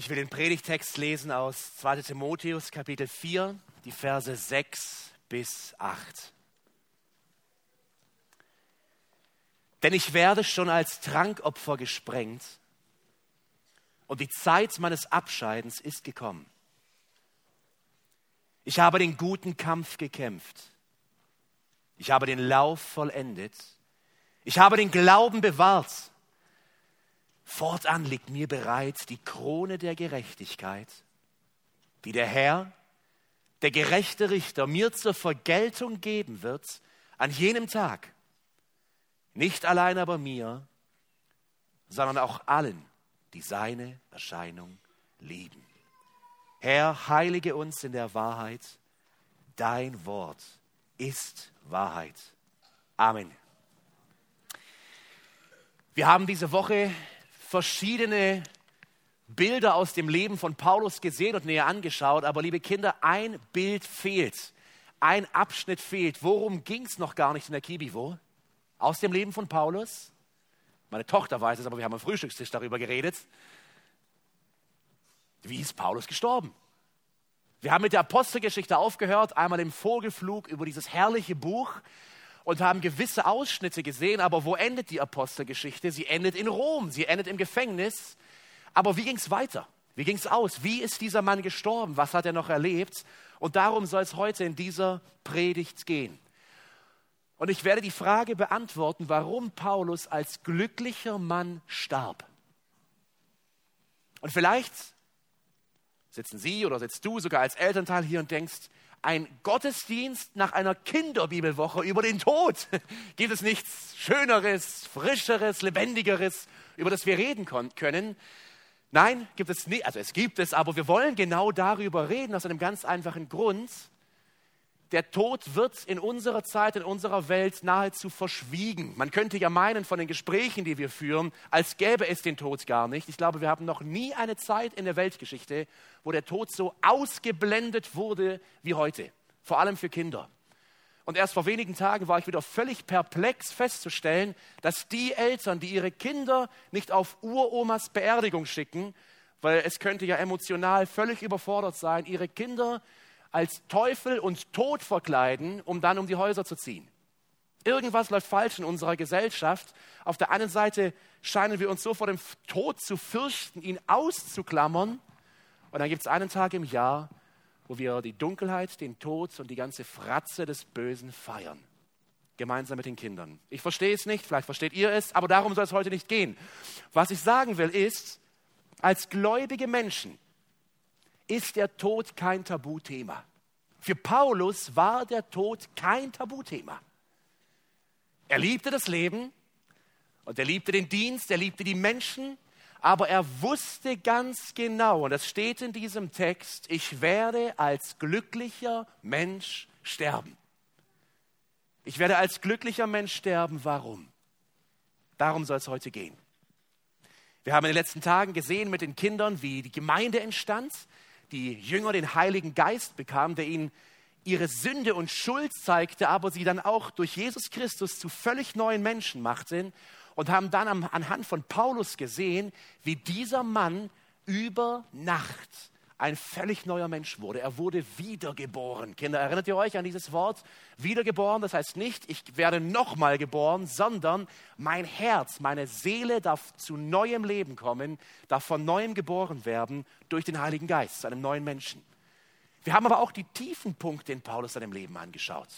Ich will den Predigtext lesen aus 2 Timotheus Kapitel 4, die Verse 6 bis 8. Denn ich werde schon als Trankopfer gesprengt und die Zeit meines Abscheidens ist gekommen. Ich habe den guten Kampf gekämpft. Ich habe den Lauf vollendet. Ich habe den Glauben bewahrt. Fortan liegt mir bereit die Krone der Gerechtigkeit, die der Herr, der gerechte Richter, mir zur Vergeltung geben wird an jenem Tag. Nicht allein aber mir, sondern auch allen, die seine Erscheinung lieben. Herr, heilige uns in der Wahrheit. Dein Wort ist Wahrheit. Amen. Wir haben diese Woche verschiedene Bilder aus dem Leben von Paulus gesehen und näher angeschaut, aber liebe Kinder, ein Bild fehlt, ein Abschnitt fehlt. Worum ging es noch gar nicht in der Kibivo? Aus dem Leben von Paulus? Meine Tochter weiß es, aber wir haben am Frühstückstisch darüber geredet. Wie ist Paulus gestorben? Wir haben mit der Apostelgeschichte aufgehört, einmal im Vogelflug über dieses herrliche Buch und haben gewisse Ausschnitte gesehen, aber wo endet die Apostelgeschichte? Sie endet in Rom, sie endet im Gefängnis. Aber wie ging es weiter? Wie ging es aus? Wie ist dieser Mann gestorben? Was hat er noch erlebt? Und darum soll es heute in dieser Predigt gehen. Und ich werde die Frage beantworten, warum Paulus als glücklicher Mann starb. Und vielleicht sitzen Sie oder sitzt du sogar als Elternteil hier und denkst, ein Gottesdienst nach einer Kinderbibelwoche über den Tod. Gibt es nichts Schöneres, Frischeres, Lebendigeres, über das wir reden können? Nein, gibt es nicht. Also es gibt es, aber wir wollen genau darüber reden, aus einem ganz einfachen Grund der Tod wird in unserer Zeit, in unserer Welt nahezu verschwiegen. Man könnte ja meinen von den Gesprächen, die wir führen, als gäbe es den Tod gar nicht. Ich glaube, wir haben noch nie eine Zeit in der Weltgeschichte, wo der Tod so ausgeblendet wurde wie heute. Vor allem für Kinder. Und erst vor wenigen Tagen war ich wieder völlig perplex festzustellen, dass die Eltern, die ihre Kinder nicht auf Uromas Beerdigung schicken, weil es könnte ja emotional völlig überfordert sein, ihre Kinder als Teufel und Tod verkleiden, um dann um die Häuser zu ziehen. Irgendwas läuft falsch in unserer Gesellschaft. Auf der einen Seite scheinen wir uns so vor dem Tod zu fürchten, ihn auszuklammern. Und dann gibt es einen Tag im Jahr, wo wir die Dunkelheit, den Tod und die ganze Fratze des Bösen feiern. Gemeinsam mit den Kindern. Ich verstehe es nicht, vielleicht versteht ihr es, aber darum soll es heute nicht gehen. Was ich sagen will ist, als gläubige Menschen ist der Tod kein Tabuthema. Für Paulus war der Tod kein Tabuthema. Er liebte das Leben und er liebte den Dienst, er liebte die Menschen, aber er wusste ganz genau, und das steht in diesem Text, ich werde als glücklicher Mensch sterben. Ich werde als glücklicher Mensch sterben. Warum? Darum soll es heute gehen. Wir haben in den letzten Tagen gesehen mit den Kindern, wie die Gemeinde entstand, die Jünger den Heiligen Geist bekamen, der ihnen ihre Sünde und Schuld zeigte, aber sie dann auch durch Jesus Christus zu völlig neuen Menschen machten und haben dann anhand von Paulus gesehen, wie dieser Mann über Nacht ein völlig neuer Mensch wurde. Er wurde wiedergeboren. Kinder, erinnert ihr euch an dieses Wort? Wiedergeboren, das heißt nicht, ich werde nochmal geboren, sondern mein Herz, meine Seele darf zu neuem Leben kommen, darf von neuem geboren werden durch den Heiligen Geist, zu einem neuen Menschen. Wir haben aber auch die tiefen Punkte in Paulus seinem Leben angeschaut.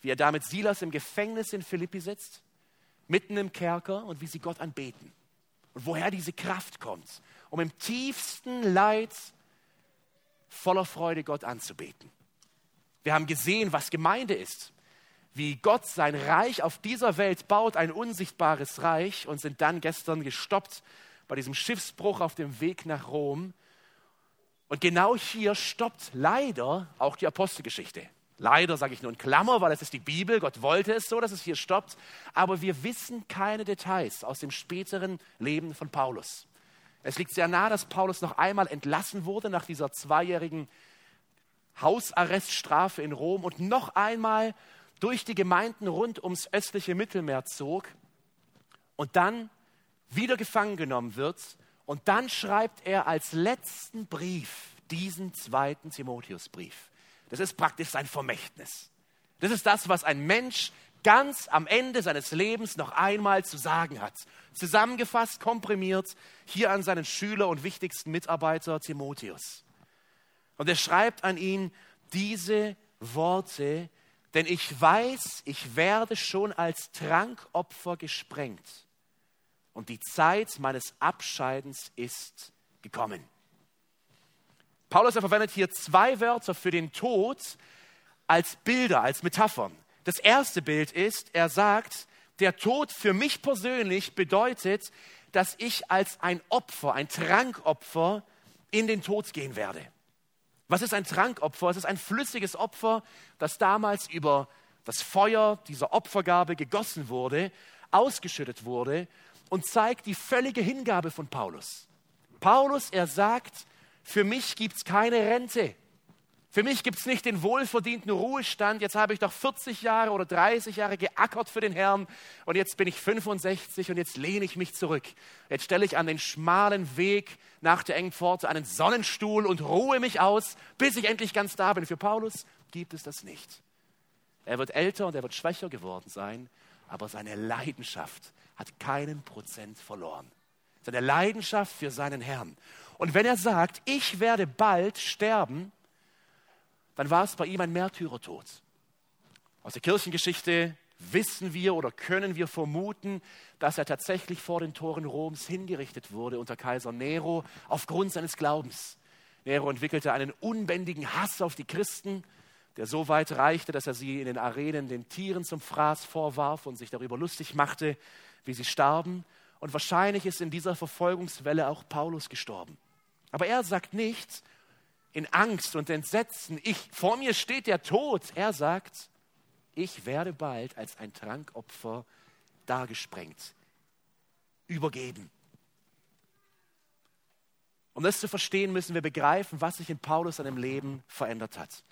Wie er da mit Silas im Gefängnis in Philippi sitzt, mitten im Kerker und wie sie Gott anbeten. Und woher diese Kraft kommt, um im tiefsten Leid voller Freude Gott anzubeten. Wir haben gesehen, was Gemeinde ist, wie Gott sein Reich auf dieser Welt baut, ein unsichtbares Reich, und sind dann gestern gestoppt bei diesem Schiffsbruch auf dem Weg nach Rom. Und genau hier stoppt leider auch die Apostelgeschichte. Leider sage ich nur in Klammer, weil es ist die Bibel, Gott wollte es so, dass es hier stoppt, aber wir wissen keine Details aus dem späteren Leben von Paulus. Es liegt sehr nahe, dass Paulus noch einmal entlassen wurde nach dieser zweijährigen Hausarreststrafe in Rom und noch einmal durch die Gemeinden rund ums östliche Mittelmeer zog und dann wieder gefangen genommen wird Und dann schreibt er als letzten Brief diesen zweiten Timotheusbrief. Das ist praktisch sein Vermächtnis. Das ist das, was ein Mensch ganz am Ende seines Lebens noch einmal zu sagen hat. Zusammengefasst, komprimiert, hier an seinen Schüler und wichtigsten Mitarbeiter Timotheus. Und er schreibt an ihn diese Worte, denn ich weiß, ich werde schon als Trankopfer gesprengt und die Zeit meines Abscheidens ist gekommen. Paulus er verwendet hier zwei Wörter für den Tod als Bilder, als Metaphern. Das erste Bild ist, er sagt, der Tod für mich persönlich bedeutet, dass ich als ein Opfer, ein Trankopfer in den Tod gehen werde. Was ist ein Trankopfer? Es ist ein flüssiges Opfer, das damals über das Feuer dieser Opfergabe gegossen wurde, ausgeschüttet wurde und zeigt die völlige Hingabe von Paulus. Paulus, er sagt, für mich gibt es keine Rente. Für mich gibt es nicht den wohlverdienten Ruhestand. Jetzt habe ich doch 40 Jahre oder 30 Jahre geackert für den Herrn und jetzt bin ich 65 und jetzt lehne ich mich zurück. Jetzt stelle ich an den schmalen Weg nach der engen Pforte einen Sonnenstuhl und ruhe mich aus, bis ich endlich ganz da bin. Für Paulus gibt es das nicht. Er wird älter und er wird schwächer geworden sein, aber seine Leidenschaft hat keinen Prozent verloren. Seine Leidenschaft für seinen Herrn. Und wenn er sagt, ich werde bald sterben, dann war es bei ihm ein Märtyrertod. Aus der Kirchengeschichte wissen wir oder können wir vermuten, dass er tatsächlich vor den Toren Roms hingerichtet wurde unter Kaiser Nero aufgrund seines Glaubens. Nero entwickelte einen unbändigen Hass auf die Christen, der so weit reichte, dass er sie in den Arenen den Tieren zum Fraß vorwarf und sich darüber lustig machte, wie sie starben. Und wahrscheinlich ist in dieser Verfolgungswelle auch Paulus gestorben. Aber er sagt nicht, in Angst und Entsetzen, ich, vor mir steht der Tod. Er sagt, ich werde bald als ein Trankopfer dargesprengt, übergeben. Um das zu verstehen, müssen wir begreifen, was sich in Paulus seinem Leben verändert hat.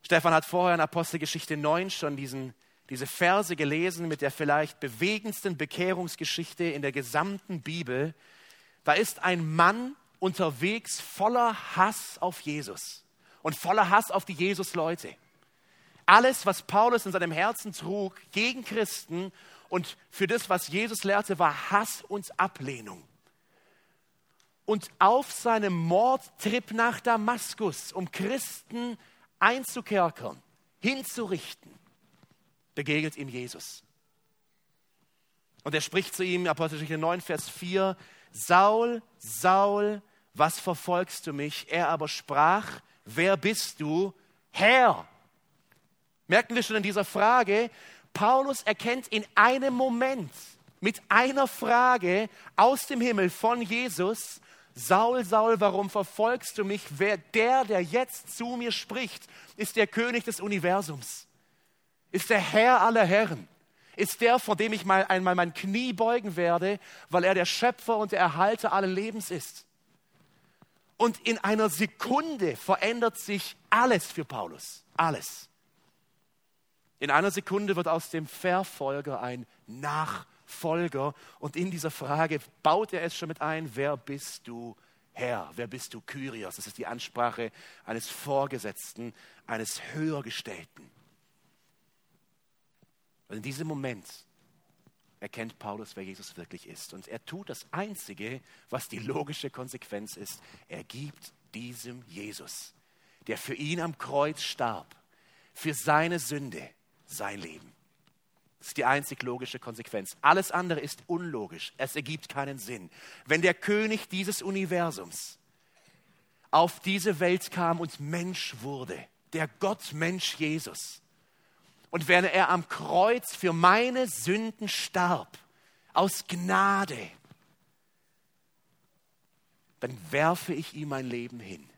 Stefan hat vorher in Apostelgeschichte 9 schon diesen, diese Verse gelesen mit der vielleicht bewegendsten Bekehrungsgeschichte in der gesamten Bibel. Da ist ein Mann, unterwegs voller Hass auf Jesus und voller Hass auf die Jesus-Leute. Alles, was Paulus in seinem Herzen trug gegen Christen und für das, was Jesus lehrte, war Hass und Ablehnung. Und auf seinem Mordtrip nach Damaskus, um Christen einzukerkern, hinzurichten, begegnet ihm Jesus. Und er spricht zu ihm, Apostelgeschichte 9, Vers 4, Saul, Saul, was verfolgst du mich? Er aber sprach, wer bist du? Herr. Merken wir schon in dieser Frage, Paulus erkennt in einem Moment mit einer Frage aus dem Himmel von Jesus, Saul, Saul, warum verfolgst du mich? Wer, der, der jetzt zu mir spricht, ist der König des Universums, ist der Herr aller Herren, ist der, vor dem ich mal einmal mein Knie beugen werde, weil er der Schöpfer und der Erhalter allen Lebens ist. Und in einer Sekunde verändert sich alles für Paulus. Alles. In einer Sekunde wird aus dem Verfolger ein Nachfolger. Und in dieser Frage baut er es schon mit ein, wer bist du Herr? Wer bist du Kyrios? Das ist die Ansprache eines Vorgesetzten, eines Höhergestellten. Und in diesem Moment erkennt Paulus, wer Jesus wirklich ist. Und er tut das Einzige, was die logische Konsequenz ist. Er gibt diesem Jesus, der für ihn am Kreuz starb, für seine Sünde sein Leben. Das ist die einzig logische Konsequenz. Alles andere ist unlogisch. Es ergibt keinen Sinn. Wenn der König dieses Universums auf diese Welt kam und Mensch wurde, der Gottmensch Jesus, und wenn er am Kreuz für meine Sünden starb, aus Gnade, dann werfe ich ihm mein Leben hin.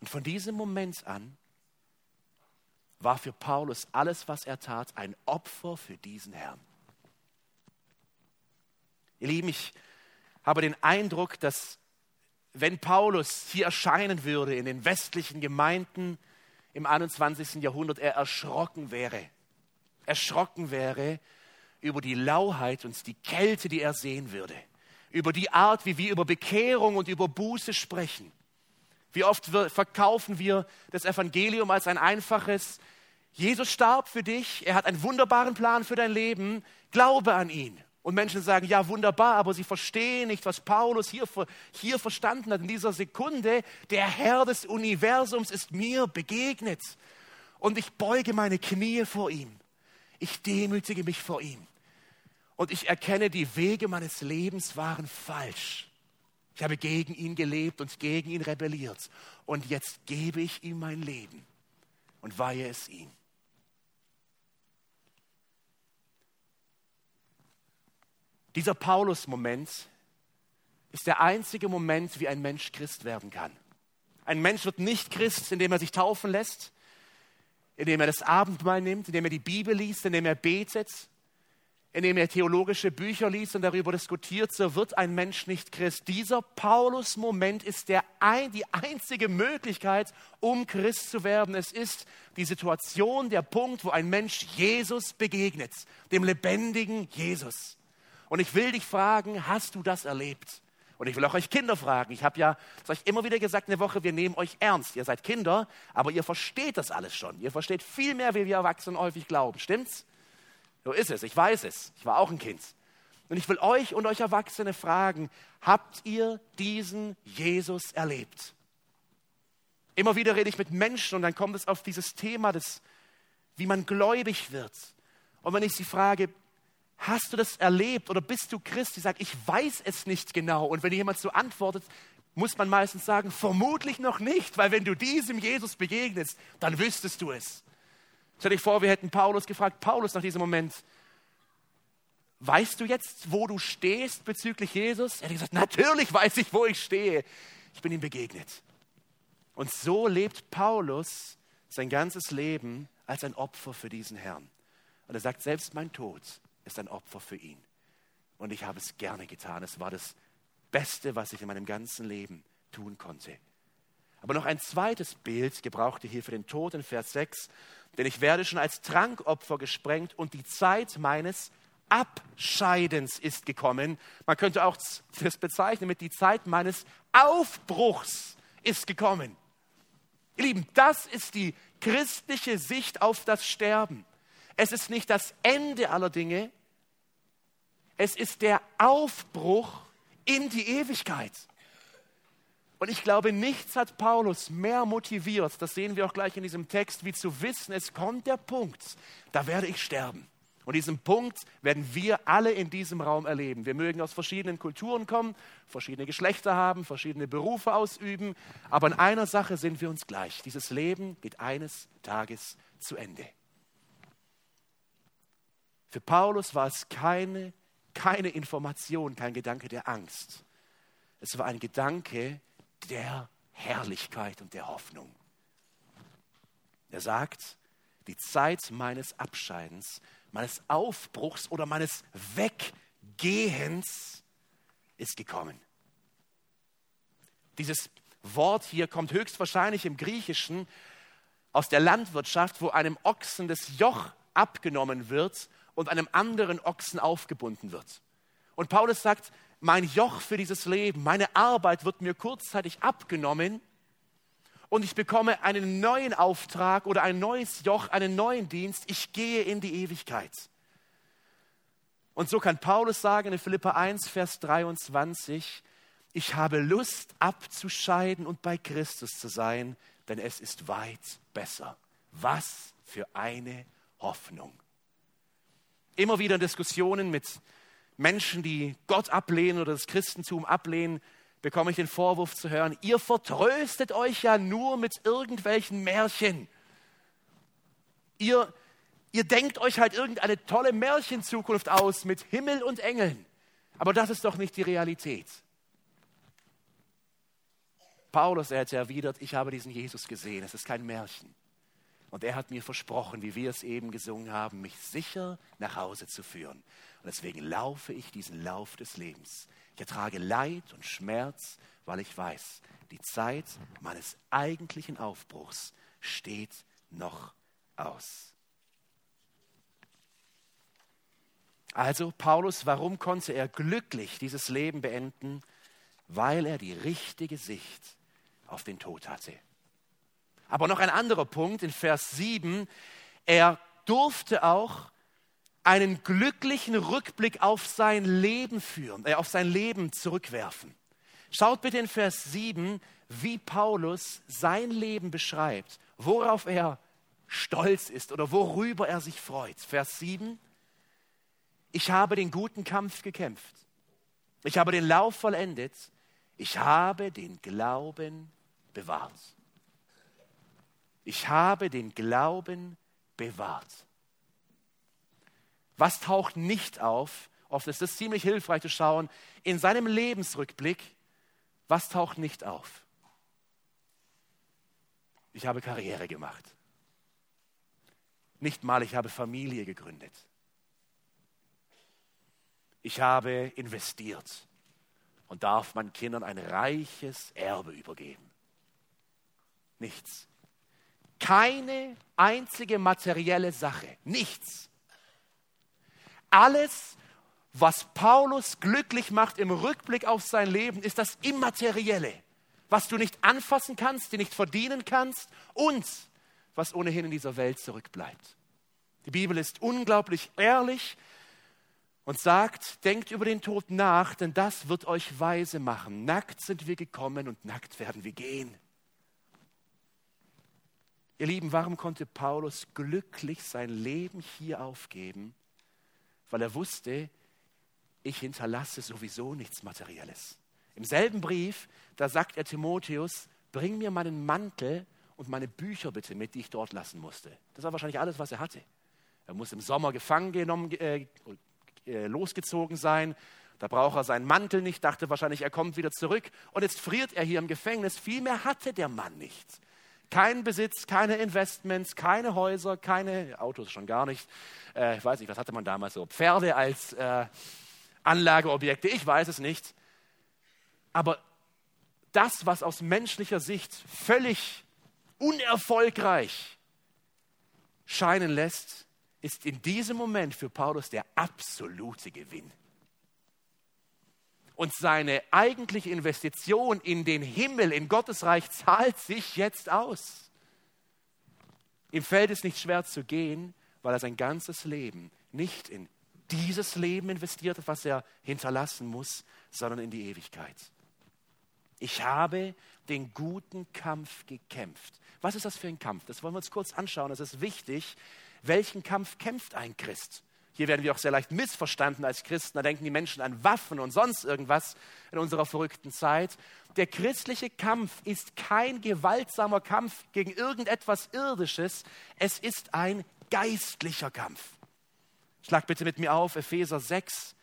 Und von diesem Moment an war für Paulus alles, was er tat, ein Opfer für diesen Herrn. Ihr Lieben, ich habe den Eindruck, dass wenn Paulus hier erscheinen würde in den westlichen Gemeinden, im 21. Jahrhundert er erschrocken wäre. Erschrocken wäre über die Lauheit und die Kälte, die er sehen würde. über die Art, wie wir über Bekehrung und über Buße sprechen. Wie oft verkaufen wir das Evangelium als ein einfaches, Jesus starb für dich, er hat einen wunderbaren Plan für dein Leben, glaube an ihn. Und Menschen sagen, ja wunderbar, aber sie verstehen nicht, was Paulus hier, hier verstanden hat in dieser Sekunde. Der Herr des Universums ist mir begegnet. Und ich beuge meine Knie vor ihm. Ich demütige mich vor ihm. Und ich erkenne, die Wege meines Lebens waren falsch. Ich habe gegen ihn gelebt und gegen ihn rebelliert. Und jetzt gebe ich ihm mein Leben und weihe es ihm. Dieser Paulus-Moment ist der einzige Moment, wie ein Mensch Christ werden kann. Ein Mensch wird nicht Christ, indem er sich taufen lässt, indem er das Abendmahl nimmt, indem er die Bibel liest, indem er betet, indem er theologische Bücher liest und darüber diskutiert, so wird ein Mensch nicht Christ. Dieser Paulus-Moment ist der ein, die einzige Möglichkeit, um Christ zu werden. Es ist die Situation, der Punkt, wo ein Mensch Jesus begegnet, dem lebendigen Jesus. Und ich will dich fragen, hast du das erlebt? Und ich will auch euch Kinder fragen. Ich habe ja das euch immer wieder gesagt, eine Woche, wir nehmen euch ernst. Ihr seid Kinder, aber ihr versteht das alles schon. Ihr versteht viel mehr, wie wir Erwachsenen häufig glauben. Stimmt's? So ist es. Ich weiß es. Ich war auch ein Kind. Und ich will euch und euch Erwachsene fragen, habt ihr diesen Jesus erlebt? Immer wieder rede ich mit Menschen und dann kommt es auf dieses Thema, des, wie man gläubig wird. Und wenn ich sie frage, Hast du das erlebt oder bist du Christ? Die sagt, ich weiß es nicht genau. Und wenn jemand so antwortet, muss man meistens sagen, vermutlich noch nicht, weil wenn du diesem Jesus begegnest, dann wüsstest du es. Stell dich vor, wir hätten Paulus gefragt, Paulus nach diesem Moment, weißt du jetzt, wo du stehst bezüglich Jesus? Er hat gesagt, natürlich weiß ich, wo ich stehe. Ich bin ihm begegnet. Und so lebt Paulus sein ganzes Leben als ein Opfer für diesen Herrn. Und er sagt, selbst mein Tod ist ein Opfer für ihn. Und ich habe es gerne getan. Es war das Beste, was ich in meinem ganzen Leben tun konnte. Aber noch ein zweites Bild gebrauchte hier für den Tod in Vers 6. Denn ich werde schon als Trankopfer gesprengt und die Zeit meines Abscheidens ist gekommen. Man könnte auch das bezeichnen mit die Zeit meines Aufbruchs ist gekommen. Ihr Lieben, das ist die christliche Sicht auf das Sterben. Es ist nicht das Ende aller Dinge, es ist der Aufbruch in die Ewigkeit. Und ich glaube, nichts hat Paulus mehr motiviert, das sehen wir auch gleich in diesem Text, wie zu wissen, es kommt der Punkt, da werde ich sterben. Und diesen Punkt werden wir alle in diesem Raum erleben. Wir mögen aus verschiedenen Kulturen kommen, verschiedene Geschlechter haben, verschiedene Berufe ausüben, aber in einer Sache sind wir uns gleich. Dieses Leben geht eines Tages zu Ende. Für Paulus war es keine, keine Information, kein Gedanke der Angst. Es war ein Gedanke der Herrlichkeit und der Hoffnung. Er sagt, die Zeit meines Abscheidens, meines Aufbruchs oder meines Weggehens ist gekommen. Dieses Wort hier kommt höchstwahrscheinlich im Griechischen aus der Landwirtschaft, wo einem Ochsen das Joch abgenommen wird und einem anderen Ochsen aufgebunden wird. Und Paulus sagt, mein Joch für dieses Leben, meine Arbeit wird mir kurzzeitig abgenommen und ich bekomme einen neuen Auftrag oder ein neues Joch, einen neuen Dienst. Ich gehe in die Ewigkeit. Und so kann Paulus sagen in Philippa 1, Vers 23, ich habe Lust abzuscheiden und bei Christus zu sein, denn es ist weit besser. Was für eine Hoffnung immer wieder in Diskussionen mit Menschen, die Gott ablehnen oder das Christentum ablehnen, bekomme ich den Vorwurf zu hören, ihr vertröstet euch ja nur mit irgendwelchen Märchen. Ihr, ihr denkt euch halt irgendeine tolle Märchenzukunft aus mit Himmel und Engeln. Aber das ist doch nicht die Realität. Paulus, er hat erwidert, ich habe diesen Jesus gesehen, es ist kein Märchen. Und er hat mir versprochen, wie wir es eben gesungen haben, mich sicher nach Hause zu führen. Und deswegen laufe ich diesen Lauf des Lebens. Ich ertrage Leid und Schmerz, weil ich weiß, die Zeit meines eigentlichen Aufbruchs steht noch aus. Also Paulus, warum konnte er glücklich dieses Leben beenden? Weil er die richtige Sicht auf den Tod hatte. Aber noch ein anderer Punkt in Vers 7. Er durfte auch einen glücklichen Rückblick auf sein Leben führen, äh, auf sein Leben zurückwerfen. Schaut bitte in Vers 7, wie Paulus sein Leben beschreibt, worauf er stolz ist oder worüber er sich freut. Vers 7, ich habe den guten Kampf gekämpft, ich habe den Lauf vollendet, ich habe den Glauben bewahrt. Ich habe den Glauben bewahrt. Was taucht nicht auf? Oft ist es ziemlich hilfreich zu schauen, in seinem Lebensrückblick, was taucht nicht auf? Ich habe Karriere gemacht. Nicht mal, ich habe Familie gegründet. Ich habe investiert und darf meinen Kindern ein reiches Erbe übergeben. Nichts. Keine einzige materielle Sache. Nichts. Alles, was Paulus glücklich macht im Rückblick auf sein Leben, ist das Immaterielle, was du nicht anfassen kannst, dir nicht verdienen kannst und was ohnehin in dieser Welt zurückbleibt. Die Bibel ist unglaublich ehrlich und sagt, denkt über den Tod nach, denn das wird euch weise machen. Nackt sind wir gekommen und nackt werden wir gehen. Ihr Lieben, warum konnte Paulus glücklich sein Leben hier aufgeben? Weil er wusste, ich hinterlasse sowieso nichts Materielles. Im selben Brief, da sagt er Timotheus, bring mir meinen Mantel und meine Bücher bitte mit, die ich dort lassen musste. Das war wahrscheinlich alles, was er hatte. Er muss im Sommer gefangen genommen, äh, äh, losgezogen sein. Da braucht er seinen Mantel nicht, dachte wahrscheinlich, er kommt wieder zurück. Und jetzt friert er hier im Gefängnis. Viel mehr hatte der Mann nicht. Kein Besitz, keine Investments, keine Häuser, keine Autos schon gar nicht. Äh, ich weiß nicht, was hatte man damals so? Pferde als äh, Anlageobjekte, ich weiß es nicht. Aber das, was aus menschlicher Sicht völlig unerfolgreich scheinen lässt, ist in diesem Moment für Paulus der absolute Gewinn und seine eigentliche Investition in den Himmel, in Gottes Reich zahlt sich jetzt aus. Ihm fällt es nicht schwer zu gehen, weil er sein ganzes Leben nicht in dieses Leben investiert hat, was er hinterlassen muss, sondern in die Ewigkeit. Ich habe den guten Kampf gekämpft. Was ist das für ein Kampf? Das wollen wir uns kurz anschauen. Das ist wichtig. Welchen Kampf kämpft ein Christ? Hier werden wir auch sehr leicht missverstanden als Christen. Da denken die Menschen an Waffen und sonst irgendwas in unserer verrückten Zeit. Der christliche Kampf ist kein gewaltsamer Kampf gegen irgendetwas Irdisches. Es ist ein geistlicher Kampf. Schlag bitte mit mir auf Epheser 6,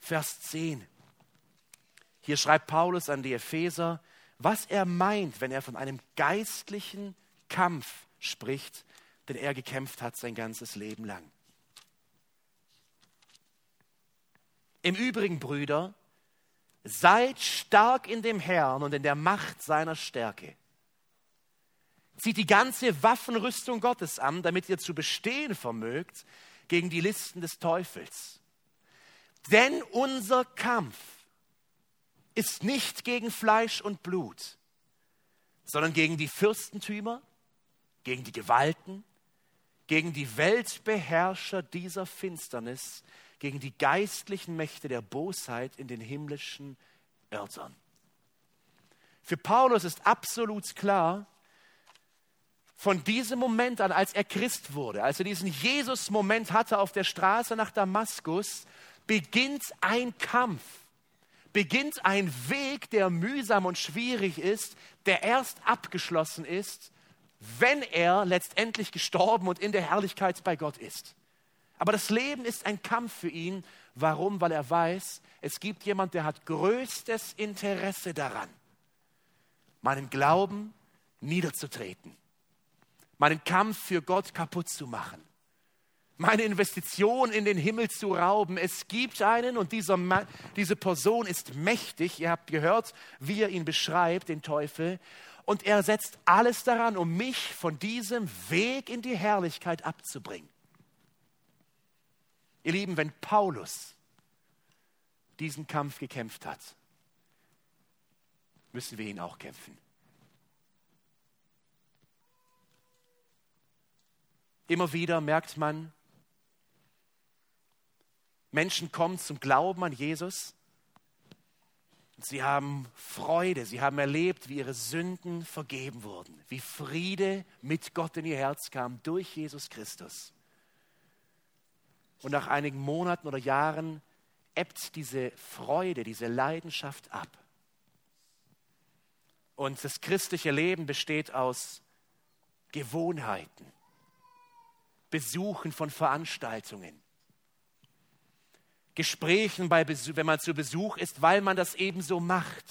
Vers 10. Hier schreibt Paulus an die Epheser, was er meint, wenn er von einem geistlichen Kampf spricht, den er gekämpft hat sein ganzes Leben lang. Im Übrigen, Brüder, seid stark in dem Herrn und in der Macht seiner Stärke. Zieht die ganze Waffenrüstung Gottes an, damit ihr zu bestehen vermögt gegen die Listen des Teufels. Denn unser Kampf ist nicht gegen Fleisch und Blut, sondern gegen die Fürstentümer, gegen die Gewalten, gegen die Weltbeherrscher dieser Finsternis, gegen die geistlichen Mächte der Bosheit in den himmlischen Örtern. Für Paulus ist absolut klar, von diesem Moment an, als er Christ wurde, als er diesen Jesus-Moment hatte auf der Straße nach Damaskus, beginnt ein Kampf, beginnt ein Weg, der mühsam und schwierig ist, der erst abgeschlossen ist, wenn er letztendlich gestorben und in der Herrlichkeit bei Gott ist. Aber das Leben ist ein Kampf für ihn. Warum? Weil er weiß, es gibt jemand, der hat größtes Interesse daran, meinen Glauben niederzutreten, meinen Kampf für Gott kaputt zu machen, meine Investition in den Himmel zu rauben. Es gibt einen und dieser Mann, diese Person ist mächtig. Ihr habt gehört, wie er ihn beschreibt, den Teufel. Und er setzt alles daran, um mich von diesem Weg in die Herrlichkeit abzubringen. Ihr Lieben, wenn Paulus diesen Kampf gekämpft hat, müssen wir ihn auch kämpfen. Immer wieder merkt man, Menschen kommen zum Glauben an Jesus. Sie haben Freude, sie haben erlebt, wie ihre Sünden vergeben wurden, wie Friede mit Gott in ihr Herz kam durch Jesus Christus. Und nach einigen Monaten oder Jahren ebbt diese Freude, diese Leidenschaft ab. Und das christliche Leben besteht aus Gewohnheiten, Besuchen von Veranstaltungen, Gesprächen, bei Besuch, wenn man zu Besuch ist, weil man das ebenso macht.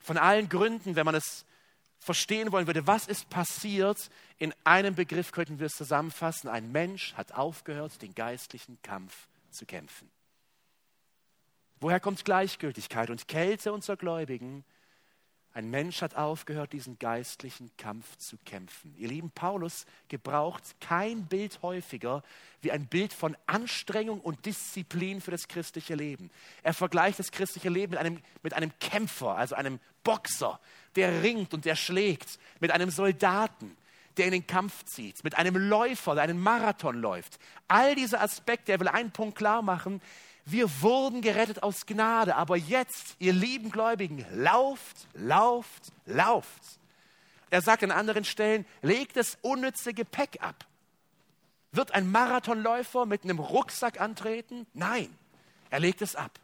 Von allen Gründen, wenn man es verstehen wollen würde, was ist passiert, in einem Begriff könnten wir es zusammenfassen. Ein Mensch hat aufgehört, den geistlichen Kampf zu kämpfen. Woher kommt Gleichgültigkeit und Kälte unserer Gläubigen? Ein Mensch hat aufgehört, diesen geistlichen Kampf zu kämpfen. Ihr lieben, Paulus gebraucht kein Bild häufiger wie ein Bild von Anstrengung und Disziplin für das christliche Leben. Er vergleicht das christliche Leben mit einem, mit einem Kämpfer, also einem Boxer, der ringt und der schlägt, mit einem Soldaten, der in den Kampf zieht, mit einem Läufer, der einen Marathon läuft. All diese Aspekte, er will einen Punkt klar machen, wir wurden gerettet aus Gnade, aber jetzt, ihr lieben Gläubigen, lauft, lauft, lauft. Er sagt an anderen Stellen, legt das unnütze Gepäck ab. Wird ein Marathonläufer mit einem Rucksack antreten? Nein, er legt es ab.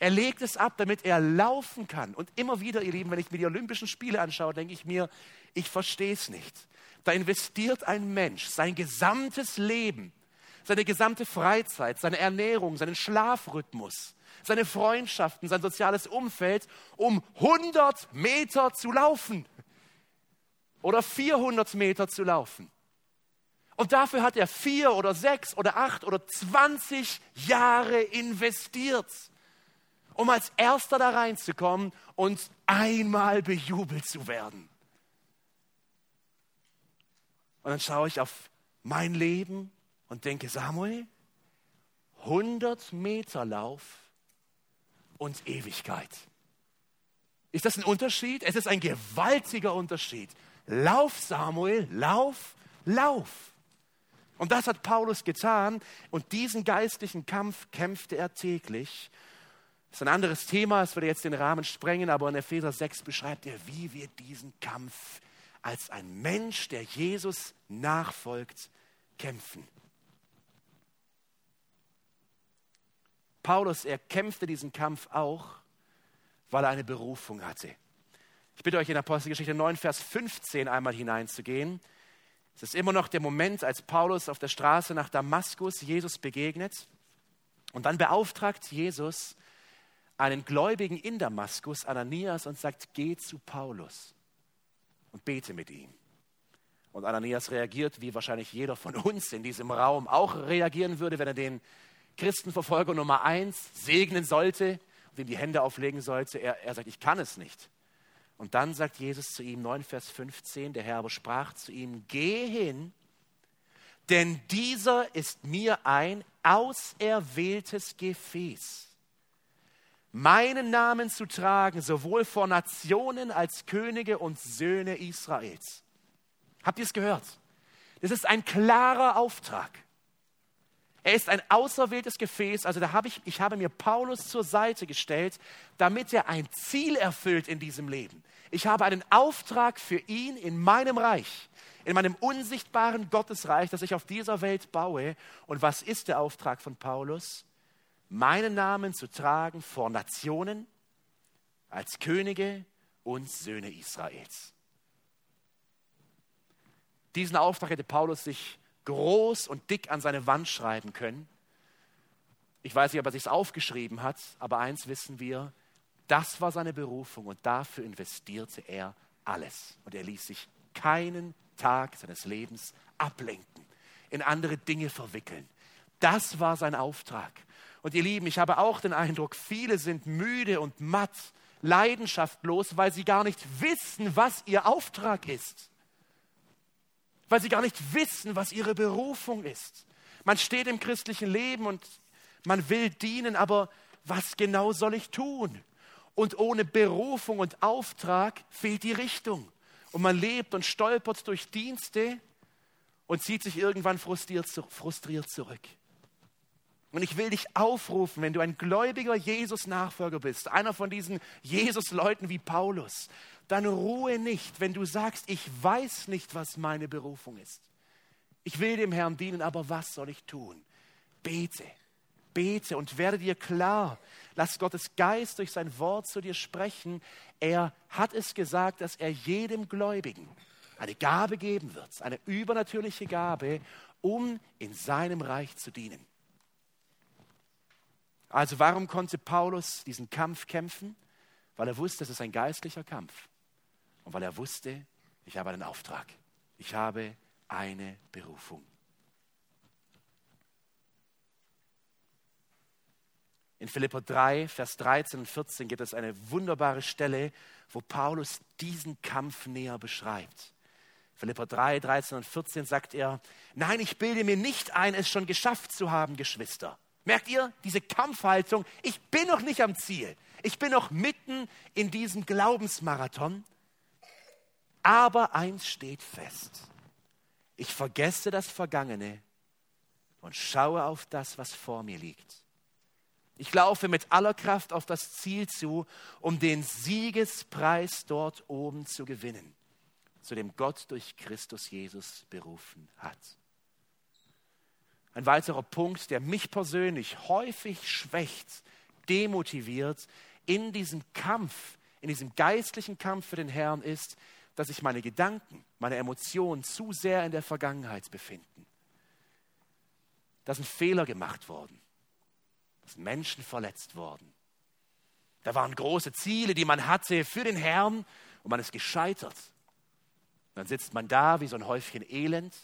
Er legt es ab, damit er laufen kann. Und immer wieder, ihr Lieben, wenn ich mir die Olympischen Spiele anschaue, denke ich mir, ich verstehe es nicht. Da investiert ein Mensch sein gesamtes Leben seine gesamte Freizeit, seine Ernährung, seinen Schlafrhythmus, seine Freundschaften, sein soziales Umfeld, um 100 Meter zu laufen oder 400 Meter zu laufen. Und dafür hat er vier oder sechs oder acht oder 20 Jahre investiert, um als Erster da reinzukommen und einmal bejubelt zu werden. Und dann schaue ich auf mein Leben und denke, Samuel, 100 Meter Lauf und Ewigkeit. Ist das ein Unterschied? Es ist ein gewaltiger Unterschied. Lauf, Samuel, lauf, lauf. Und das hat Paulus getan und diesen geistlichen Kampf kämpfte er täglich. Das ist ein anderes Thema, es würde jetzt den Rahmen sprengen, aber in Epheser 6 beschreibt er, wie wir diesen Kampf als ein Mensch, der Jesus nachfolgt, kämpfen. Paulus, er kämpfte diesen Kampf auch, weil er eine Berufung hatte. Ich bitte euch in Apostelgeschichte 9, Vers 15 einmal hineinzugehen. Es ist immer noch der Moment, als Paulus auf der Straße nach Damaskus Jesus begegnet. Und dann beauftragt Jesus einen Gläubigen in Damaskus, Ananias, und sagt, geh zu Paulus und bete mit ihm. Und Ananias reagiert, wie wahrscheinlich jeder von uns in diesem Raum auch reagieren würde, wenn er den Christenverfolger Nummer eins segnen sollte und ihm die Hände auflegen sollte. Er, er sagt, ich kann es nicht. Und dann sagt Jesus zu ihm, 9 Vers 15, der Herr aber sprach zu ihm, geh hin, denn dieser ist mir ein auserwähltes Gefäß, meinen Namen zu tragen, sowohl vor Nationen als Könige und Söhne Israels. Habt ihr es gehört? Das ist ein klarer Auftrag. Er ist ein auserwähltes Gefäß. Also da habe ich, ich habe mir Paulus zur Seite gestellt, damit er ein Ziel erfüllt in diesem Leben. Ich habe einen Auftrag für ihn in meinem Reich, in meinem unsichtbaren Gottesreich, das ich auf dieser Welt baue. Und was ist der Auftrag von Paulus? Meinen Namen zu tragen vor Nationen, als Könige und Söhne Israels. Diesen Auftrag hätte Paulus sich groß und dick an seine Wand schreiben können. Ich weiß nicht, ob er sich aufgeschrieben hat, aber eins wissen wir, das war seine Berufung und dafür investierte er alles. Und er ließ sich keinen Tag seines Lebens ablenken, in andere Dinge verwickeln. Das war sein Auftrag. Und ihr Lieben, ich habe auch den Eindruck, viele sind müde und matt, leidenschaftlos, weil sie gar nicht wissen, was ihr Auftrag ist weil sie gar nicht wissen, was ihre Berufung ist. Man steht im christlichen Leben und man will dienen, aber was genau soll ich tun? Und ohne Berufung und Auftrag fehlt die Richtung. Und man lebt und stolpert durch Dienste und zieht sich irgendwann frustriert, frustriert zurück. Und ich will dich aufrufen, wenn du ein gläubiger Jesus-Nachfolger bist, einer von diesen Jesus-Leuten wie Paulus, dann ruhe nicht, wenn du sagst, ich weiß nicht, was meine Berufung ist. Ich will dem Herrn dienen, aber was soll ich tun? Bete, bete und werde dir klar. Lass Gottes Geist durch sein Wort zu dir sprechen. Er hat es gesagt, dass er jedem Gläubigen eine Gabe geben wird, eine übernatürliche Gabe, um in seinem Reich zu dienen. Also warum konnte Paulus diesen Kampf kämpfen? Weil er wusste, es ist ein geistlicher Kampf. Und weil er wusste, ich habe einen Auftrag. Ich habe eine Berufung. In Philippa 3, Vers 13 und 14 gibt es eine wunderbare Stelle, wo Paulus diesen Kampf näher beschreibt. Philippa 3, 13 und 14 sagt er, nein, ich bilde mir nicht ein, es schon geschafft zu haben, Geschwister. Merkt ihr diese Kampfhaltung? Ich bin noch nicht am Ziel. Ich bin noch mitten in diesem Glaubensmarathon. Aber eins steht fest. Ich vergesse das Vergangene und schaue auf das, was vor mir liegt. Ich laufe mit aller Kraft auf das Ziel zu, um den Siegespreis dort oben zu gewinnen, zu dem Gott durch Christus Jesus berufen hat. Ein weiterer Punkt, der mich persönlich häufig schwächt, demotiviert in diesem Kampf, in diesem geistlichen Kampf für den Herrn ist, dass sich meine Gedanken, meine Emotionen zu sehr in der Vergangenheit befinden. Da sind Fehler gemacht worden. Da sind Menschen verletzt worden. Da waren große Ziele, die man hatte für den Herrn und man ist gescheitert. Dann sitzt man da wie so ein Häufchen Elend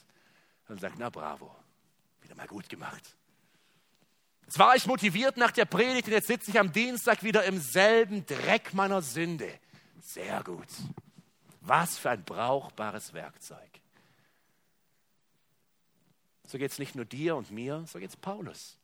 und sagt, na bravo, wieder mal gut gemacht. Jetzt war ich motiviert nach der Predigt und jetzt sitze ich am Dienstag wieder im selben Dreck meiner Sünde. Sehr gut. Was für ein brauchbares Werkzeug. So geht es nicht nur dir und mir, so geht es Paulus.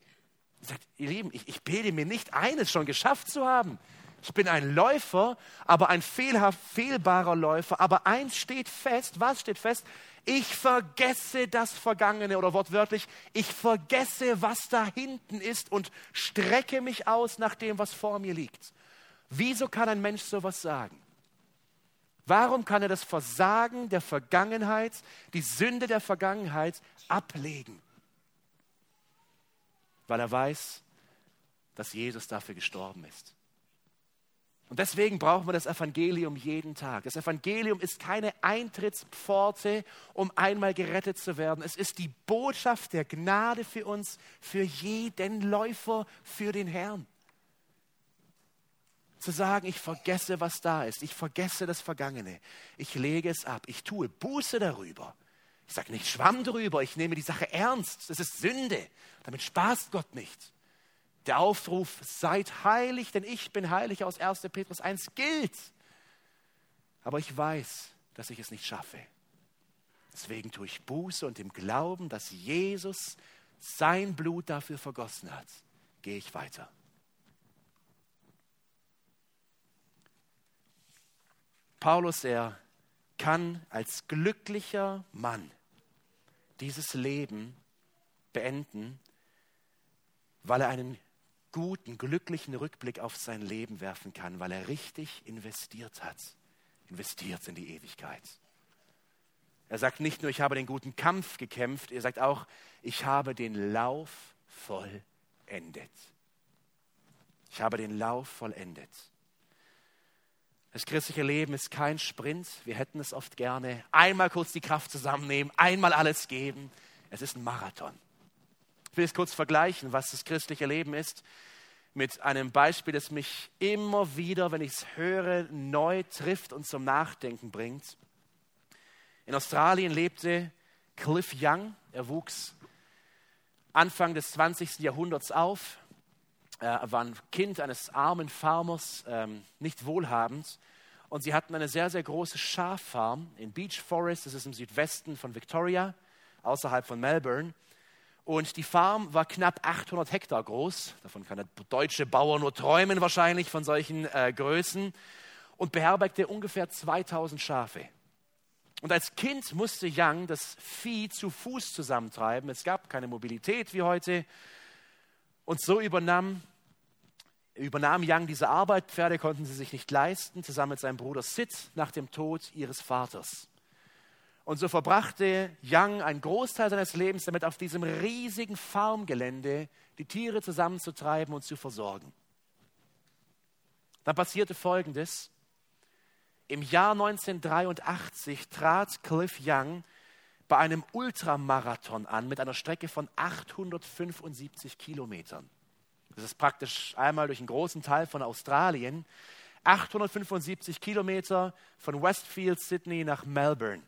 Er sagt, ihr Lieben, ich, ich bilde mir nicht ein, es schon geschafft zu haben. Ich bin ein Läufer, aber ein fehlbarer Läufer. Aber eins steht fest, was steht fest? Ich vergesse das Vergangene oder wortwörtlich, ich vergesse, was da hinten ist und strecke mich aus nach dem, was vor mir liegt. Wieso kann ein Mensch sowas sagen? Warum kann er das Versagen der Vergangenheit, die Sünde der Vergangenheit ablegen? Weil er weiß, dass Jesus dafür gestorben ist. Und deswegen brauchen wir das Evangelium jeden Tag. Das Evangelium ist keine Eintrittspforte, um einmal gerettet zu werden. Es ist die Botschaft der Gnade für uns, für jeden Läufer, für den Herrn. Zu sagen, ich vergesse, was da ist. Ich vergesse das Vergangene. Ich lege es ab. Ich tue Buße darüber. Ich sage nicht Schwamm darüber. Ich nehme die Sache ernst. Das ist Sünde. Damit spaßt Gott nicht. Der Aufruf, seid heilig, denn ich bin heilig aus 1. Petrus 1 gilt. Aber ich weiß, dass ich es nicht schaffe. Deswegen tue ich Buße und im Glauben, dass Jesus sein Blut dafür vergossen hat, gehe ich weiter. Paulus, er kann als glücklicher Mann dieses Leben beenden, weil er einen guten, glücklichen Rückblick auf sein Leben werfen kann, weil er richtig investiert hat. Investiert in die Ewigkeit. Er sagt nicht nur, ich habe den guten Kampf gekämpft, er sagt auch, ich habe den Lauf vollendet. Ich habe den Lauf vollendet. Das christliche Leben ist kein Sprint. Wir hätten es oft gerne. Einmal kurz die Kraft zusammennehmen, einmal alles geben. Es ist ein Marathon. Ich will es kurz vergleichen, was das christliche Leben ist, mit einem Beispiel, das mich immer wieder, wenn ich es höre, neu trifft und zum Nachdenken bringt. In Australien lebte Cliff Young. Er wuchs Anfang des 20. Jahrhunderts auf. Er war ein Kind eines armen Farmers, ähm, nicht wohlhabend. Und sie hatten eine sehr, sehr große Schaffarm in Beach Forest, das ist im Südwesten von Victoria, außerhalb von Melbourne. Und die Farm war knapp 800 Hektar groß. Davon kann der deutsche Bauer nur träumen wahrscheinlich von solchen äh, Größen. Und beherbergte ungefähr 2000 Schafe. Und als Kind musste Young das Vieh zu Fuß zusammentreiben. Es gab keine Mobilität wie heute. Und so übernahm, übernahm Young diese Arbeit. Pferde konnten sie sich nicht leisten, zusammen mit seinem Bruder Sid nach dem Tod ihres Vaters. Und so verbrachte Young einen Großteil seines Lebens damit, auf diesem riesigen Farmgelände die Tiere zusammenzutreiben und zu versorgen. Dann passierte Folgendes. Im Jahr 1983 trat Cliff Young bei einem Ultramarathon an mit einer Strecke von 875 Kilometern. Das ist praktisch einmal durch einen großen Teil von Australien. 875 Kilometer von Westfield, Sydney nach Melbourne.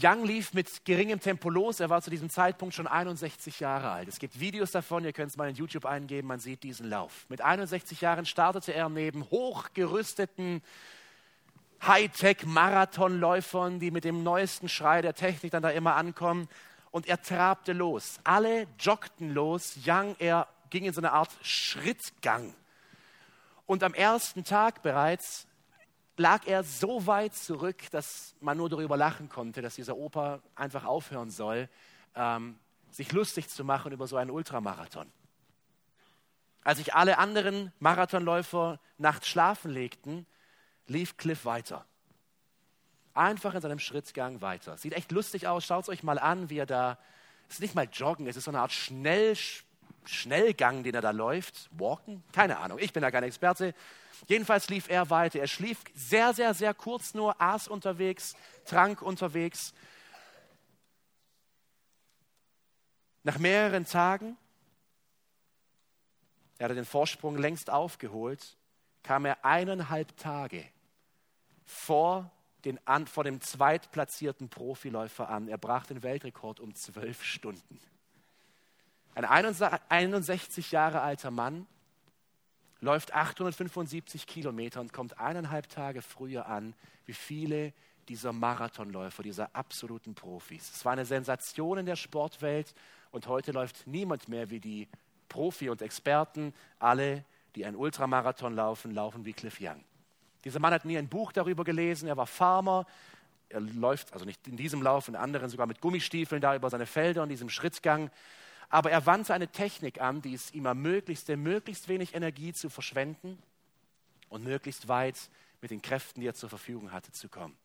Young lief mit geringem Tempo los. Er war zu diesem Zeitpunkt schon 61 Jahre alt. Es gibt Videos davon, ihr könnt es mal in YouTube eingeben, man sieht diesen Lauf. Mit 61 Jahren startete er neben hochgerüsteten Hightech-Marathonläufern, die mit dem neuesten Schrei der Technik dann da immer ankommen. Und er trabte los. Alle joggten los. Young, er ging in so eine Art Schrittgang. Und am ersten Tag bereits lag er so weit zurück, dass man nur darüber lachen konnte, dass dieser Opa einfach aufhören soll, ähm, sich lustig zu machen über so einen Ultramarathon. Als sich alle anderen Marathonläufer nachts schlafen legten, lief Cliff weiter. Einfach in seinem Schrittgang weiter. Sieht echt lustig aus. Schaut es euch mal an, wie er da. Es ist nicht mal Joggen, es ist so eine Art Schnell, Schnellgang, den er da läuft. Walken? Keine Ahnung. Ich bin da kein Experte. Jedenfalls lief er weiter. Er schlief sehr, sehr, sehr kurz nur, aß unterwegs, trank unterwegs. Nach mehreren Tagen, er hatte den Vorsprung längst aufgeholt, kam er eineinhalb Tage vor, den, vor dem zweitplatzierten Profiläufer an. Er brach den Weltrekord um zwölf Stunden. Ein 61 Jahre alter Mann läuft 875 Kilometer und kommt eineinhalb Tage früher an, wie viele dieser Marathonläufer, dieser absoluten Profis. Es war eine Sensation in der Sportwelt und heute läuft niemand mehr wie die Profi und Experten. Alle, die einen Ultramarathon laufen, laufen wie Cliff Young. Dieser Mann hat nie ein Buch darüber gelesen, er war Farmer. Er läuft, also nicht in diesem Lauf, in anderen sogar mit Gummistiefeln da über seine Felder und diesem Schrittgang. Aber er wandte eine Technik an, die es ihm ermöglichte, möglichst wenig Energie zu verschwenden und möglichst weit mit den Kräften, die er zur Verfügung hatte, zu kommen.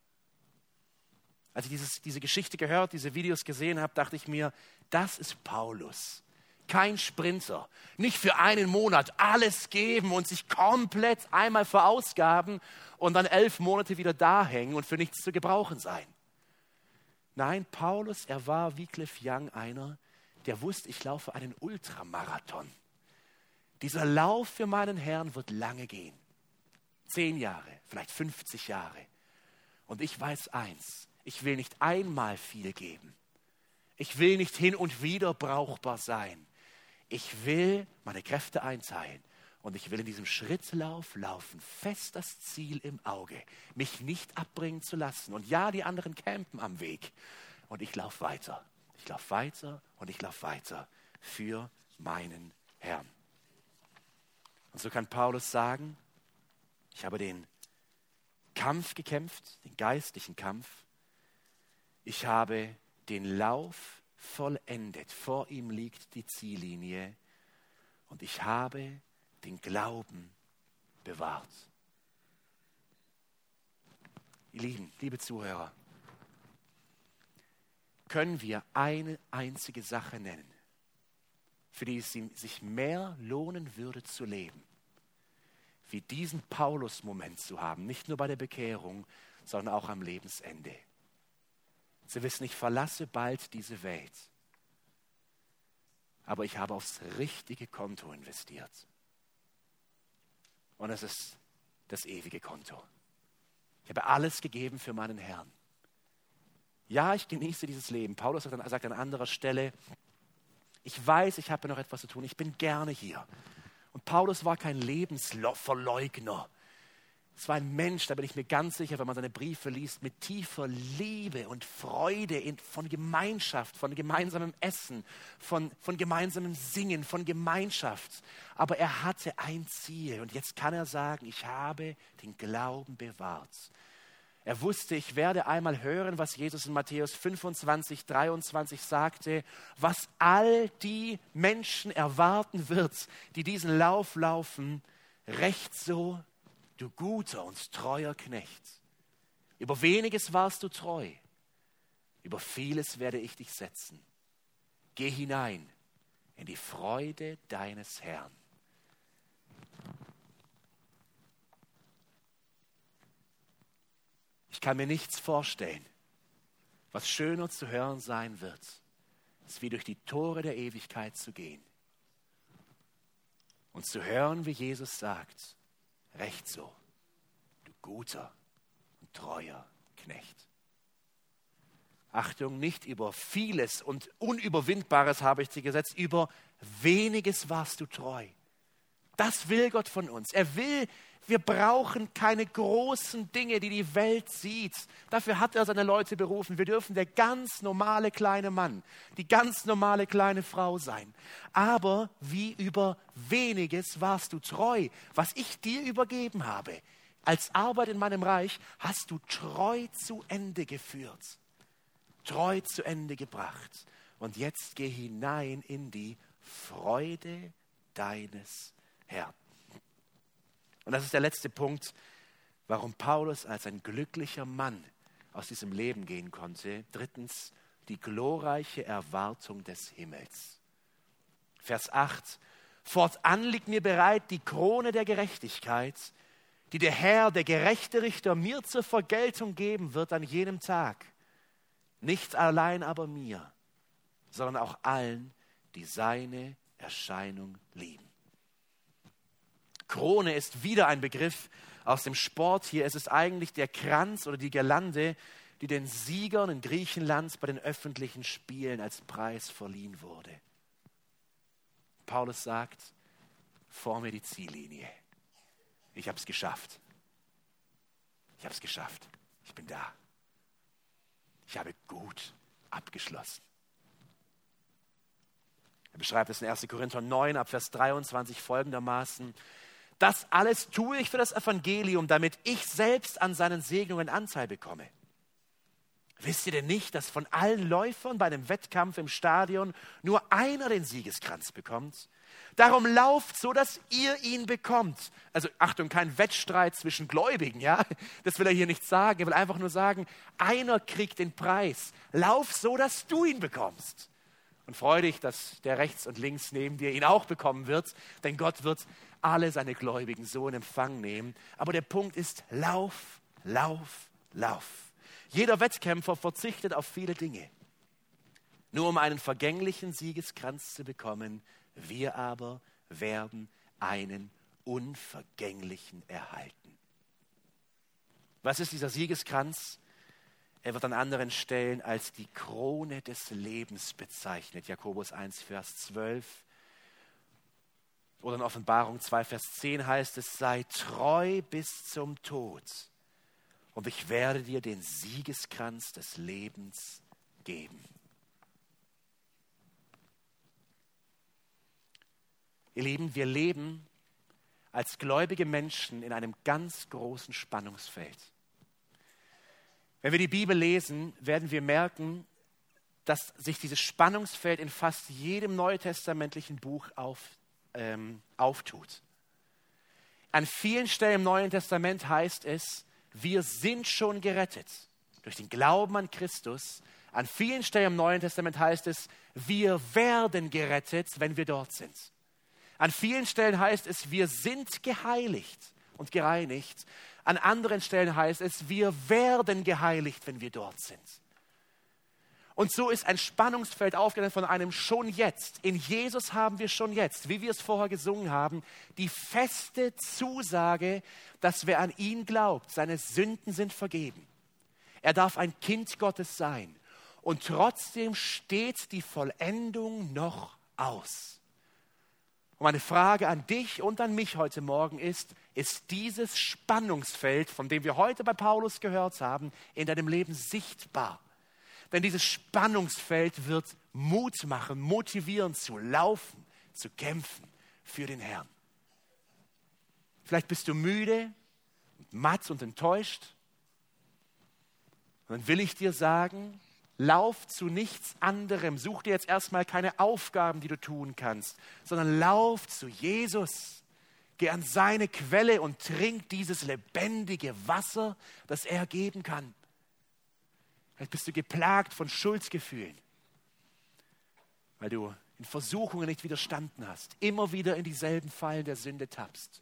Als ich dieses, diese Geschichte gehört, diese Videos gesehen habe, dachte ich mir, das ist Paulus. Kein Sprinter. Nicht für einen Monat alles geben und sich komplett einmal verausgaben und dann elf Monate wieder da hängen und für nichts zu gebrauchen sein. Nein, Paulus, er war wie Cliff Young einer, der wusste, ich laufe einen Ultramarathon. Dieser Lauf für meinen Herrn wird lange gehen. Zehn Jahre, vielleicht 50 Jahre. Und ich weiß eins, ich will nicht einmal viel geben. Ich will nicht hin und wieder brauchbar sein. Ich will meine Kräfte einteilen. Und ich will in diesem Schrittlauf laufen, fest das Ziel im Auge, mich nicht abbringen zu lassen. Und ja, die anderen campen am Weg. Und ich laufe weiter. Ich laufe weiter und ich laufe weiter für meinen Herrn. Und so kann Paulus sagen, ich habe den Kampf gekämpft, den geistlichen Kampf. Ich habe den Lauf vollendet. Vor ihm liegt die Ziellinie. Und ich habe den Glauben bewahrt. Ihr Lieben, liebe Zuhörer, können wir eine einzige Sache nennen, für die es sich mehr lohnen würde zu leben, wie diesen Paulus-Moment zu haben, nicht nur bei der Bekehrung, sondern auch am Lebensende. Sie wissen, ich verlasse bald diese Welt, aber ich habe aufs richtige Konto investiert. Und es ist das ewige Konto. Ich habe alles gegeben für meinen Herrn. Ja, ich genieße dieses Leben. Paulus sagt an, sagt an anderer Stelle, ich weiß, ich habe noch etwas zu tun, ich bin gerne hier. Und Paulus war kein Lebensverleugner. Es war ein Mensch, da bin ich mir ganz sicher, wenn man seine Briefe liest, mit tiefer Liebe und Freude in, von Gemeinschaft, von gemeinsamem Essen, von, von gemeinsamem Singen, von Gemeinschaft. Aber er hatte ein Ziel und jetzt kann er sagen, ich habe den Glauben bewahrt. Er wusste, ich werde einmal hören, was Jesus in Matthäus 25, 23 sagte, was all die Menschen erwarten wird, die diesen Lauf laufen, recht so du guter und treuer Knecht. Über weniges warst du treu, über vieles werde ich dich setzen. Geh hinein in die Freude deines Herrn. Ich kann mir nichts vorstellen, was schöner zu hören sein wird, als wie durch die Tore der Ewigkeit zu gehen und zu hören, wie Jesus sagt, Recht so, du guter und treuer Knecht. Achtung, nicht über vieles und Unüberwindbares habe ich dir gesetzt, über weniges warst du treu. Das will Gott von uns. Er will, wir brauchen keine großen Dinge, die die Welt sieht. Dafür hat er seine Leute berufen. Wir dürfen der ganz normale kleine Mann, die ganz normale kleine Frau sein. Aber wie über weniges warst du treu, was ich dir übergeben habe. Als Arbeit in meinem Reich hast du treu zu Ende geführt, treu zu Ende gebracht. Und jetzt geh hinein in die Freude deines Herrn. Und das ist der letzte Punkt, warum Paulus als ein glücklicher Mann aus diesem Leben gehen konnte. Drittens, die glorreiche Erwartung des Himmels. Vers 8. Fortan liegt mir bereit die Krone der Gerechtigkeit, die der Herr, der gerechte Richter, mir zur Vergeltung geben wird an jenem Tag. Nicht allein aber mir, sondern auch allen, die seine Erscheinung lieben. Krone ist wieder ein Begriff aus dem Sport hier. Es ist eigentlich der Kranz oder die Girlande, die den Siegern in Griechenland bei den öffentlichen Spielen als Preis verliehen wurde. Paulus sagt, vor mir die Ziellinie. Ich habe es geschafft. Ich habe es geschafft. Ich bin da. Ich habe gut abgeschlossen. Er beschreibt es in 1. Korinther 9 ab Vers 23 folgendermaßen. Das alles tue ich für das Evangelium, damit ich selbst an seinen Segnungen Anteil bekomme. Wisst ihr denn nicht, dass von allen Läufern bei einem Wettkampf im Stadion nur einer den Siegeskranz bekommt? Darum lauft so, dass ihr ihn bekommt. Also Achtung, kein Wettstreit zwischen Gläubigen, ja? Das will er hier nicht sagen. Er will einfach nur sagen, einer kriegt den Preis. Lauf so, dass du ihn bekommst. Und freu dich, dass der rechts und links neben dir ihn auch bekommen wird, denn Gott wird alle seine Gläubigen so in Empfang nehmen. Aber der Punkt ist, lauf, lauf, lauf. Jeder Wettkämpfer verzichtet auf viele Dinge, nur um einen vergänglichen Siegeskranz zu bekommen. Wir aber werden einen unvergänglichen erhalten. Was ist dieser Siegeskranz? Er wird an anderen Stellen als die Krone des Lebens bezeichnet. Jakobus 1, Vers 12. Oder in Offenbarung 2, Vers 10 heißt es, sei treu bis zum Tod und ich werde dir den Siegeskranz des Lebens geben. Ihr Lieben, wir leben als gläubige Menschen in einem ganz großen Spannungsfeld. Wenn wir die Bibel lesen, werden wir merken, dass sich dieses Spannungsfeld in fast jedem neutestamentlichen Buch auf, ähm, auftut. An vielen Stellen im Neuen Testament heißt es, wir sind schon gerettet durch den Glauben an Christus. An vielen Stellen im Neuen Testament heißt es, wir werden gerettet, wenn wir dort sind. An vielen Stellen heißt es, wir sind geheiligt und gereinigt. An anderen Stellen heißt es, wir werden geheiligt, wenn wir dort sind. Und so ist ein Spannungsfeld aufgegangen von einem schon jetzt. In Jesus haben wir schon jetzt, wie wir es vorher gesungen haben, die feste Zusage, dass wer an ihn glaubt, seine Sünden sind vergeben. Er darf ein Kind Gottes sein. Und trotzdem steht die Vollendung noch aus. Und meine Frage an dich und an mich heute Morgen ist, ist dieses Spannungsfeld, von dem wir heute bei Paulus gehört haben, in deinem Leben sichtbar? Denn dieses Spannungsfeld wird Mut machen, motivieren zu laufen, zu kämpfen für den Herrn. Vielleicht bist du müde, matt und enttäuscht. Und dann will ich dir sagen, lauf zu nichts anderem. Such dir jetzt erstmal keine Aufgaben, die du tun kannst, sondern lauf zu Jesus. Geh an seine Quelle und trink dieses lebendige Wasser, das er geben kann. Vielleicht bist du geplagt von Schuldgefühlen, weil du in Versuchungen nicht widerstanden hast, immer wieder in dieselben Fallen der Sünde tappst.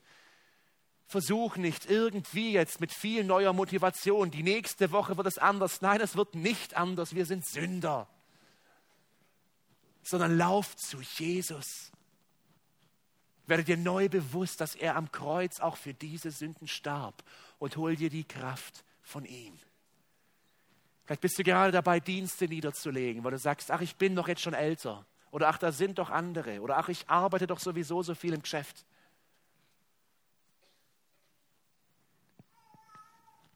Versuch nicht irgendwie jetzt mit viel neuer Motivation, die nächste Woche wird es anders. Nein, es wird nicht anders. Wir sind Sünder. Sondern lauf zu Jesus. Werde dir neu bewusst, dass er am Kreuz auch für diese Sünden starb und hol dir die Kraft von ihm. Vielleicht bist du gerade dabei, Dienste niederzulegen, weil du sagst, ach, ich bin doch jetzt schon älter. Oder ach, da sind doch andere. Oder ach, ich arbeite doch sowieso so viel im Geschäft.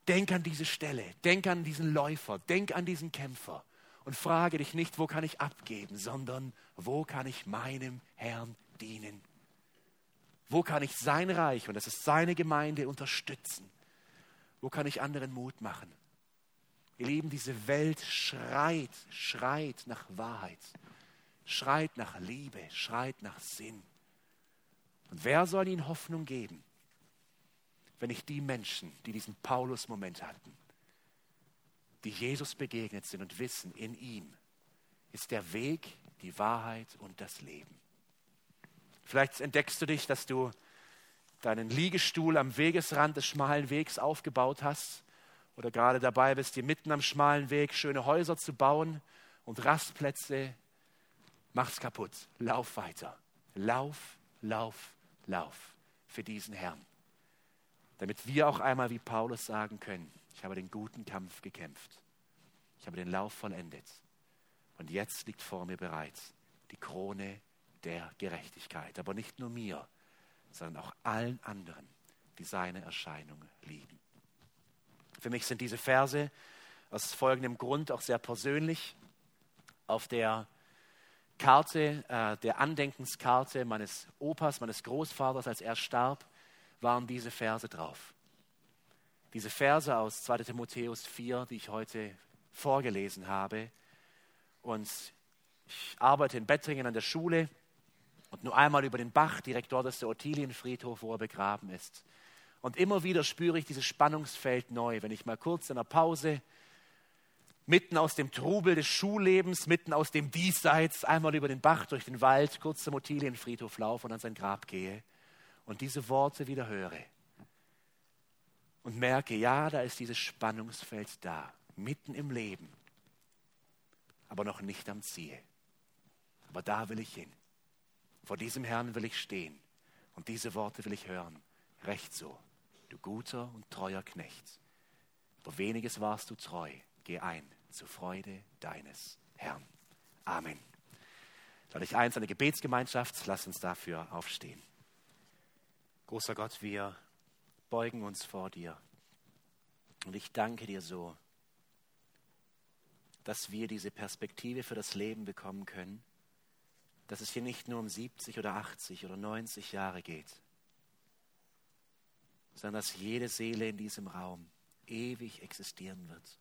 Denk an diese Stelle, denk an diesen Läufer, denk an diesen Kämpfer und frage dich nicht, wo kann ich abgeben, sondern wo kann ich meinem Herrn dienen? Wo kann ich sein Reich, und das ist seine Gemeinde, unterstützen? Wo kann ich anderen Mut machen? Ihr Lieben, diese Welt schreit, schreit nach Wahrheit, schreit nach Liebe, schreit nach Sinn. Und wer soll ihnen Hoffnung geben? wenn nicht die Menschen, die diesen Paulus-Moment hatten, die Jesus begegnet sind und wissen, in ihm ist der Weg, die Wahrheit und das Leben. Vielleicht entdeckst du dich, dass du deinen Liegestuhl am Wegesrand des schmalen Wegs aufgebaut hast oder gerade dabei bist, dir mitten am schmalen Weg schöne Häuser zu bauen und Rastplätze. Mach's kaputt. Lauf weiter. Lauf, lauf, lauf für diesen Herrn damit wir auch einmal wie Paulus sagen können, ich habe den guten Kampf gekämpft, ich habe den Lauf vollendet und jetzt liegt vor mir bereits die Krone der Gerechtigkeit, aber nicht nur mir, sondern auch allen anderen, die seine Erscheinung lieben. Für mich sind diese Verse aus folgendem Grund auch sehr persönlich auf der Karte, äh, der Andenkenskarte meines Opas, meines Großvaters, als er starb, waren diese Verse drauf. Diese Verse aus 2 Timotheus 4, die ich heute vorgelesen habe. Und ich arbeite in Bettringen an der Schule und nur einmal über den Bach, direkt dort ist der Ottilienfriedhof, wo er begraben ist. Und immer wieder spüre ich dieses Spannungsfeld neu, wenn ich mal kurz in der Pause mitten aus dem Trubel des Schullebens, mitten aus dem Diesseits, einmal über den Bach, durch den Wald, kurz zum Ottilienfriedhof laufe und an sein Grab gehe und diese Worte wieder höre und merke, ja, da ist dieses Spannungsfeld da, mitten im Leben, aber noch nicht am Ziel. Aber da will ich hin. Vor diesem Herrn will ich stehen und diese Worte will ich hören. Recht so, du guter und treuer Knecht. Vor weniges warst du treu. Geh ein zur Freude deines Herrn. Amen. Dadurch eins, eine Gebetsgemeinschaft. Lass uns dafür aufstehen. Großer Gott, wir beugen uns vor dir. Und ich danke dir so, dass wir diese Perspektive für das Leben bekommen können, dass es hier nicht nur um 70 oder 80 oder 90 Jahre geht, sondern dass jede Seele in diesem Raum ewig existieren wird.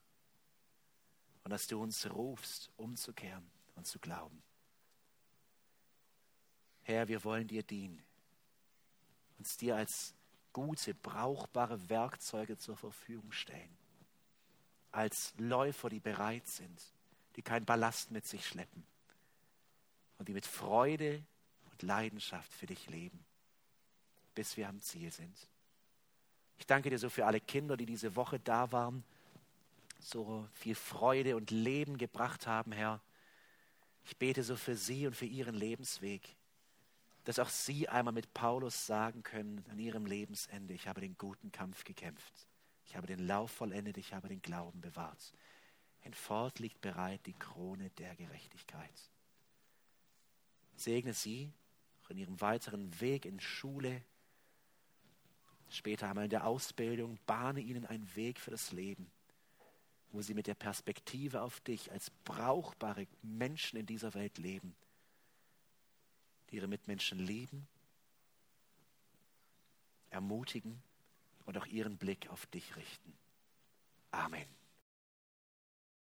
Und dass du uns rufst, umzukehren und zu glauben. Herr, wir wollen dir dienen uns dir als gute, brauchbare Werkzeuge zur Verfügung stellen. Als Läufer, die bereit sind, die kein Ballast mit sich schleppen und die mit Freude und Leidenschaft für dich leben, bis wir am Ziel sind. Ich danke dir so für alle Kinder, die diese Woche da waren, so viel Freude und Leben gebracht haben, Herr. Ich bete so für sie und für ihren Lebensweg dass auch sie einmal mit Paulus sagen können an ihrem Lebensende, ich habe den guten Kampf gekämpft, ich habe den Lauf vollendet, ich habe den Glauben bewahrt. Hinfort liegt bereit die Krone der Gerechtigkeit. Segne sie in ihrem weiteren Weg in Schule, später einmal in der Ausbildung, bahne ihnen einen Weg für das Leben, wo sie mit der Perspektive auf dich als brauchbare Menschen in dieser Welt leben, die ihre Mitmenschen lieben, ermutigen und auch ihren Blick auf dich richten. Amen.